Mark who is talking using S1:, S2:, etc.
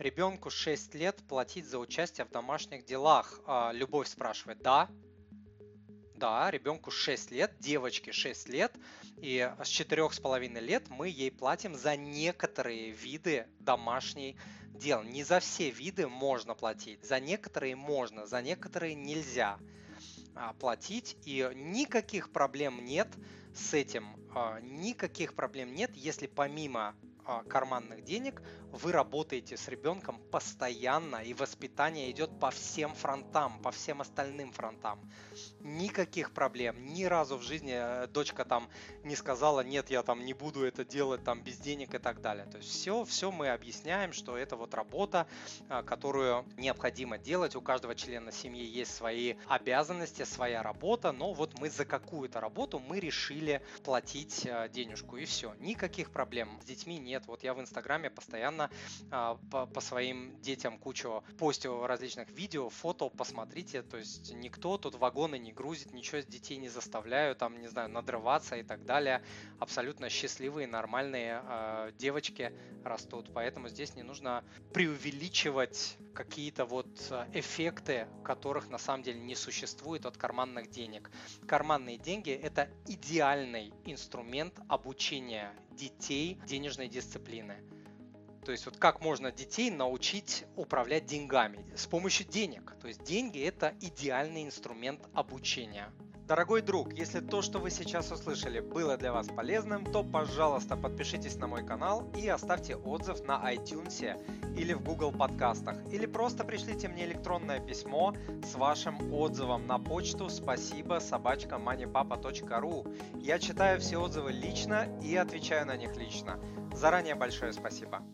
S1: Ребенку 6 лет платить за участие в домашних делах. А, Любовь спрашивает, да? Да, ребенку 6 лет, девочке 6 лет, и с 4,5 лет мы ей платим за некоторые виды домашней дел. Не за все виды можно платить, за некоторые можно, за некоторые нельзя а, платить, и никаких проблем нет с этим, а, никаких проблем нет, если помимо карманных денег, вы работаете с ребенком постоянно, и воспитание идет по всем фронтам, по всем остальным фронтам. Никаких проблем, ни разу в жизни э, дочка там не сказала, нет, я там не буду это делать там без денег и так далее. То есть все, все мы объясняем, что это вот работа, а, которую необходимо делать. У каждого члена семьи есть свои обязанности, своя работа, но вот мы за какую-то работу мы решили платить э, денежку и все. Никаких проблем с детьми нет нет. Вот я в Инстаграме постоянно а, по, по своим детям кучу постил различных видео, фото, посмотрите. То есть никто тут вагоны не грузит, ничего детей не заставляю, там, не знаю, надрываться и так далее. Абсолютно счастливые, нормальные э, девочки растут. Поэтому здесь не нужно преувеличивать какие-то вот эффекты, которых на самом деле не существует от карманных денег. Карманные деньги – это идеальный инструмент обучения детей денежной дисциплины. То есть вот как можно детей научить управлять деньгами с помощью денег. То есть деньги это идеальный инструмент обучения. Дорогой друг, если то, что вы сейчас услышали, было для вас полезным, то, пожалуйста, подпишитесь на мой канал и оставьте отзыв на iTunes или в Google подкастах. Или просто пришлите мне электронное письмо с вашим отзывом на почту спасибо собачка moneypapa.ru. Я читаю все отзывы лично и отвечаю на них лично. Заранее большое спасибо.